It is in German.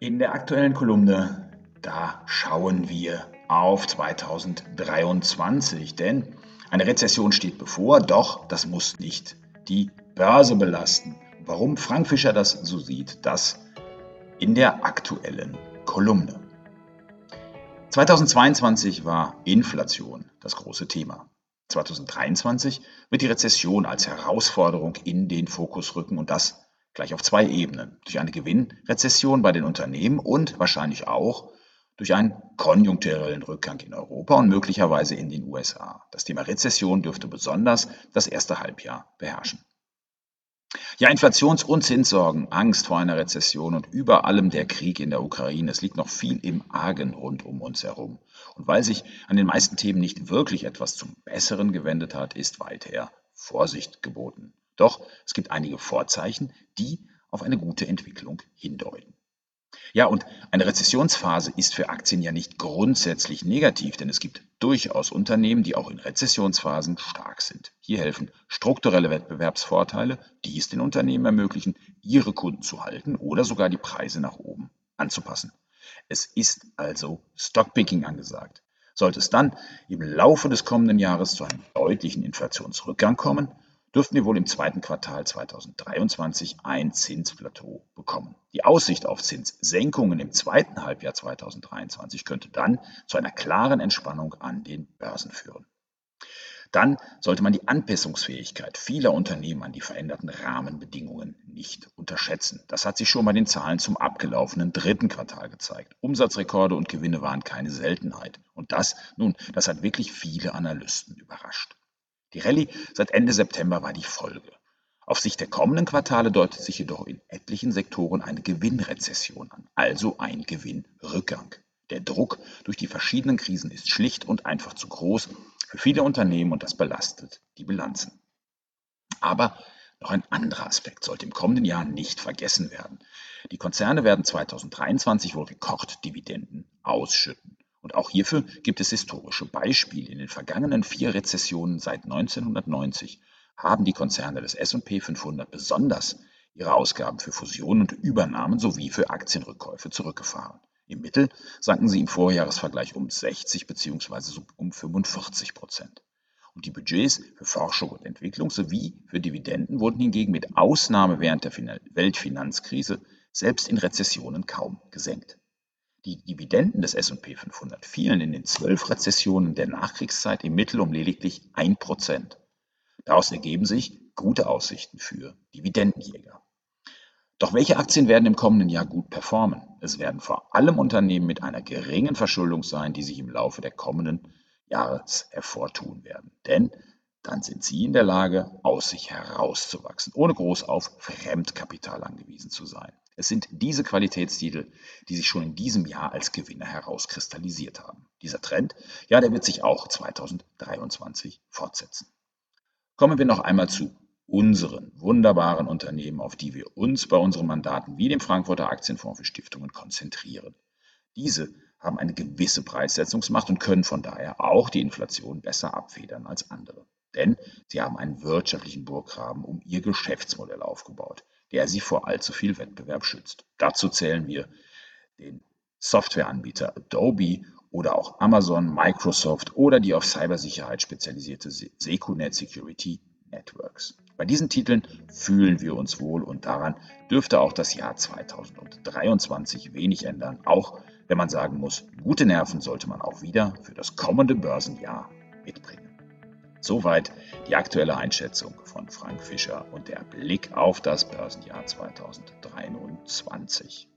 In der aktuellen Kolumne, da schauen wir auf 2023, denn eine Rezession steht bevor, doch das muss nicht die Börse belasten. Warum Frank Fischer das so sieht, das in der aktuellen Kolumne. 2022 war Inflation das große Thema. 2023 wird die Rezession als Herausforderung in den Fokus rücken und das gleich auf zwei Ebenen. Durch eine Gewinnrezession bei den Unternehmen und wahrscheinlich auch durch einen konjunkturellen Rückgang in Europa und möglicherweise in den USA. Das Thema Rezession dürfte besonders das erste Halbjahr beherrschen. Ja, Inflations- und Zinssorgen, Angst vor einer Rezession und über allem der Krieg in der Ukraine. Es liegt noch viel im Argen rund um uns herum. Und weil sich an den meisten Themen nicht wirklich etwas zum Besseren gewendet hat, ist weiter Vorsicht geboten. Doch es gibt einige Vorzeichen, die auf eine gute Entwicklung hindeuten. Ja, und eine Rezessionsphase ist für Aktien ja nicht grundsätzlich negativ, denn es gibt durchaus Unternehmen, die auch in Rezessionsphasen stark sind. Hier helfen strukturelle Wettbewerbsvorteile, die es den Unternehmen ermöglichen, ihre Kunden zu halten oder sogar die Preise nach oben anzupassen. Es ist also Stockpicking angesagt. Sollte es dann im Laufe des kommenden Jahres zu einem deutlichen Inflationsrückgang kommen, dürften wir wohl im zweiten Quartal 2023 ein Zinsplateau bekommen. Die Aussicht auf Zinssenkungen im zweiten Halbjahr 2023 könnte dann zu einer klaren Entspannung an den Börsen führen. Dann sollte man die Anpassungsfähigkeit vieler Unternehmen an die veränderten Rahmenbedingungen nicht unterschätzen. Das hat sich schon bei den Zahlen zum abgelaufenen dritten Quartal gezeigt. Umsatzrekorde und Gewinne waren keine Seltenheit. Und das, nun, das hat wirklich viele Analysten überrascht. Die Rallye seit Ende September war die Folge. Auf Sicht der kommenden Quartale deutet sich jedoch in etlichen Sektoren eine Gewinnrezession an, also ein Gewinnrückgang. Der Druck durch die verschiedenen Krisen ist schlicht und einfach zu groß für viele Unternehmen und das belastet die Bilanzen. Aber noch ein anderer Aspekt sollte im kommenden Jahr nicht vergessen werden. Die Konzerne werden 2023 wohl Rekorddividenden ausschütten. Und auch hierfür gibt es historische Beispiele. In den vergangenen vier Rezessionen seit 1990 haben die Konzerne des S&P 500 besonders ihre Ausgaben für Fusionen und Übernahmen sowie für Aktienrückkäufe zurückgefahren. Im Mittel sanken sie im Vorjahresvergleich um 60 bzw. um 45 Prozent. Und die Budgets für Forschung und Entwicklung sowie für Dividenden wurden hingegen mit Ausnahme während der Weltfinanzkrise selbst in Rezessionen kaum gesenkt. Die Dividenden des S&P 500 fielen in den zwölf Rezessionen der Nachkriegszeit im Mittel um lediglich 1%. Daraus ergeben sich gute Aussichten für Dividendenjäger. Doch welche Aktien werden im kommenden Jahr gut performen? Es werden vor allem Unternehmen mit einer geringen Verschuldung sein, die sich im Laufe der kommenden Jahres hervortun werden. Denn dann sind sie in der Lage, aus sich herauszuwachsen, ohne groß auf Fremdkapital angewiesen zu sein. Es sind diese Qualitätstitel, die sich schon in diesem Jahr als Gewinner herauskristallisiert haben. Dieser Trend, ja, der wird sich auch 2023 fortsetzen. Kommen wir noch einmal zu unseren wunderbaren Unternehmen, auf die wir uns bei unseren Mandaten wie dem Frankfurter Aktienfonds für Stiftungen konzentrieren. Diese haben eine gewisse Preissetzungsmacht und können von daher auch die Inflation besser abfedern als andere. Denn sie haben einen wirtschaftlichen Burggraben um ihr Geschäftsmodell aufgebaut der sie vor allzu viel Wettbewerb schützt. Dazu zählen wir den Softwareanbieter Adobe oder auch Amazon, Microsoft oder die auf Cybersicherheit spezialisierte Secunet Security Networks. Bei diesen Titeln fühlen wir uns wohl und daran dürfte auch das Jahr 2023 wenig ändern, auch wenn man sagen muss, gute Nerven sollte man auch wieder für das kommende Börsenjahr mitbringen. Soweit die aktuelle Einschätzung von Frank Fischer und der Blick auf das Börsenjahr 2023.